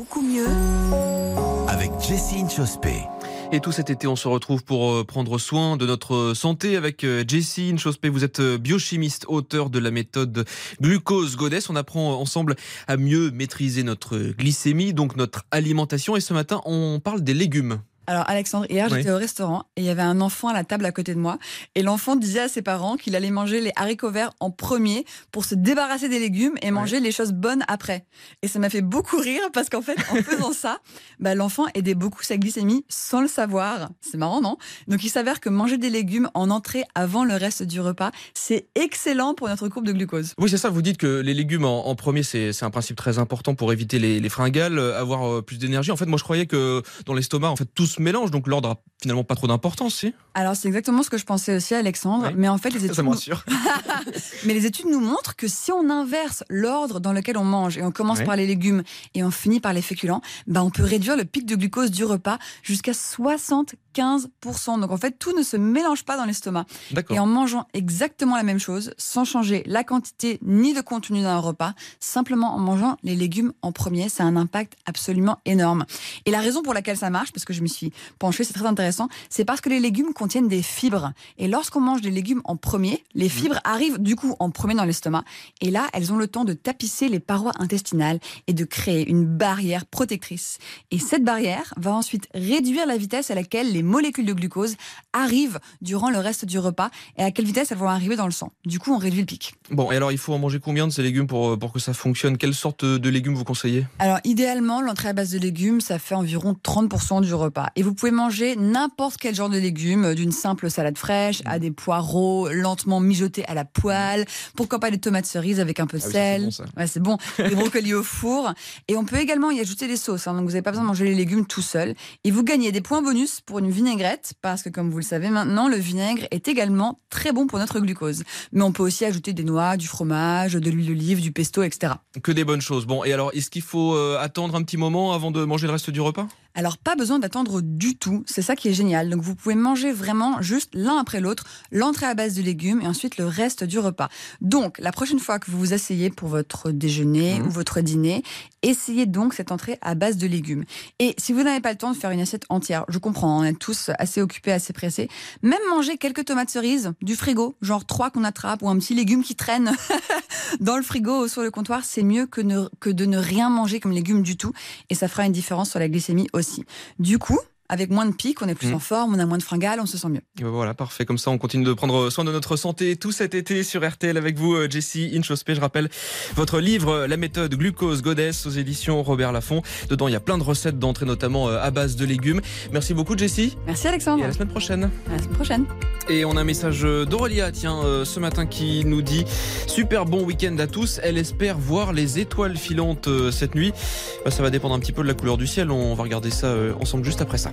beaucoup mieux avec Jessie Chospé. Et tout cet été, on se retrouve pour euh, prendre soin de notre santé avec euh, Jessie Chospé. Vous êtes euh, biochimiste, auteur de la méthode glucose goddess. On apprend ensemble à mieux maîtriser notre glycémie, donc notre alimentation. Et ce matin, on parle des légumes. Alors Alexandre, hier j'étais au restaurant et il y avait un enfant à la table à côté de moi et l'enfant disait à ses parents qu'il allait manger les haricots verts en premier pour se débarrasser des légumes et manger les choses bonnes après. Et ça m'a fait beaucoup rire parce qu'en fait en faisant ça, bah, l'enfant aidait beaucoup sa glycémie sans le savoir. C'est marrant non? Donc il s'avère que manger des légumes en entrée avant le reste du repas, c'est excellent pour notre courbe de glucose. Oui c'est ça, vous dites que les légumes en, premier c'est un principe très important pour éviter les, les fringales, avoir euh, plus d'énergie. En fait moi je croyais que dans l'estomac en fait tout mélange, donc l'ordre a finalement pas trop d'importance, si? Alors c'est exactement ce que je pensais aussi, Alexandre. Mais en fait, les études, ça m'assure. mais les études nous montrent que si on inverse l'ordre dans lequel on mange et on commence par les légumes et on finit par les féculents, bah on peut réduire le pic de glucose du repas jusqu'à 75%. Donc en fait, tout ne se mélange pas dans l'estomac. Et en mangeant exactement la même chose, sans changer la quantité ni le contenu d'un repas, simplement en mangeant les légumes en premier, ça a un impact absolument énorme. Et la raison pour laquelle ça marche, parce que je me suis penchée, c'est très intéressant, c'est parce que les légumes contiennent des fibres. Et lorsqu'on mange des légumes en premier, les mhm. fibres arrivent du coup en premier dans l'estomac. Et là, elles ont le temps de tapisser les parois intestinales et de créer une barrière protectrice. Et cette barrière va ensuite réduire la vitesse à laquelle les molécules de glucose arrivent durant le reste du repas et à quelle vitesse elles vont arriver dans le sang. Du coup, on réduit le pic. Bon, et alors il faut en manger combien de ces légumes pour, pour que ça fonctionne? Quelle sorte de légumes vous conseillez? Alors idéalement, l'entrée à base de légumes, ça fait environ 30% du repas. Et vous pouvez manger n'importe quel genre de légumes, d'une simple salade fraîche à des poireaux lentement mijotés à la poêle. Pourquoi pas des tomates cerises avec un peu de ah sel. c'est bon, ouais, bon. des brocolis au four. Et on peut également y ajouter des sauces. Hein. donc vous n'avez pas besoin de manger les légumes tout seul. Et vous gagnez des points bonus pour une vinaigrette parce que comme vous le savez maintenant, le vinaigre est également très bon pour notre glucose. Mais on peut aussi ajouter des noix, du fromage, de l'huile d'olive, du pesto, etc. Que des bonnes choses. Bon, et alors, est-ce qu'il faut euh, attendre un petit moment avant de manger le reste du repas? Alors pas besoin d'attendre du tout, c'est ça qui est génial. Donc vous pouvez manger vraiment juste l'un après l'autre, l'entrée à base de légumes et ensuite le reste du repas. Donc la prochaine fois que vous vous asseyez pour votre déjeuner mmh. ou votre dîner, essayez donc cette entrée à base de légumes. Et si vous n'avez pas le temps de faire une assiette entière, je comprends, on est tous assez occupés, assez pressés, même manger quelques tomates cerises du frigo, genre trois qu'on attrape ou un petit légume qui traîne dans le frigo ou sur le comptoir, c'est mieux que, que de ne rien manger comme légumes du tout et ça fera une différence sur la glycémie aussi. Du coup, avec moins de pics, on est plus mm. en forme, on a moins de fringales, on se sent mieux. Ben voilà, parfait. Comme ça, on continue de prendre soin de notre santé tout cet été sur RTL avec vous, euh, Jessie Inchospé. Je rappelle votre livre, La méthode glucose goddess aux éditions Robert Laffont. Dedans, il y a plein de recettes d'entrée, notamment euh, à base de légumes. Merci beaucoup, Jessie. Merci, Alexandre. Et à la semaine prochaine. À la semaine prochaine. Et on a un message d'Aurélia, tiens, euh, ce matin qui nous dit super bon week-end à tous. Elle espère voir les étoiles filantes cette nuit. Bah, ça va dépendre un petit peu de la couleur du ciel. On va regarder ça ensemble juste après ça.